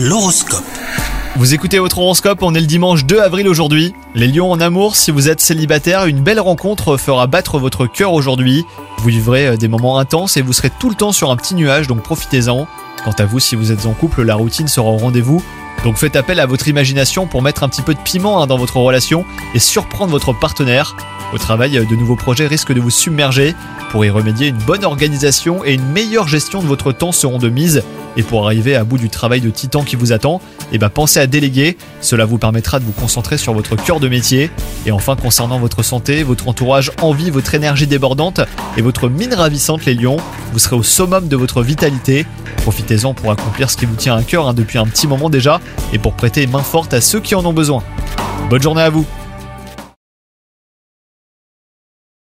L'horoscope. Vous écoutez votre horoscope, on est le dimanche 2 avril aujourd'hui. Les lions en amour, si vous êtes célibataire, une belle rencontre fera battre votre cœur aujourd'hui. Vous vivrez euh, des moments intenses et vous serez tout le temps sur un petit nuage, donc profitez-en. Quant à vous, si vous êtes en couple, la routine sera au rendez-vous. Donc faites appel à votre imagination pour mettre un petit peu de piment hein, dans votre relation et surprendre votre partenaire. Au travail, euh, de nouveaux projets risquent de vous submerger. Pour y remédier, une bonne organisation et une meilleure gestion de votre temps seront de mise. Et pour arriver à bout du travail de titan qui vous attend, eh ben pensez à déléguer. Cela vous permettra de vous concentrer sur votre cœur de métier. Et enfin, concernant votre santé, votre entourage envie votre énergie débordante et votre mine ravissante, les lions. Vous serez au summum de votre vitalité. Profitez-en pour accomplir ce qui vous tient à cœur hein, depuis un petit moment déjà et pour prêter main forte à ceux qui en ont besoin. Bonne journée à vous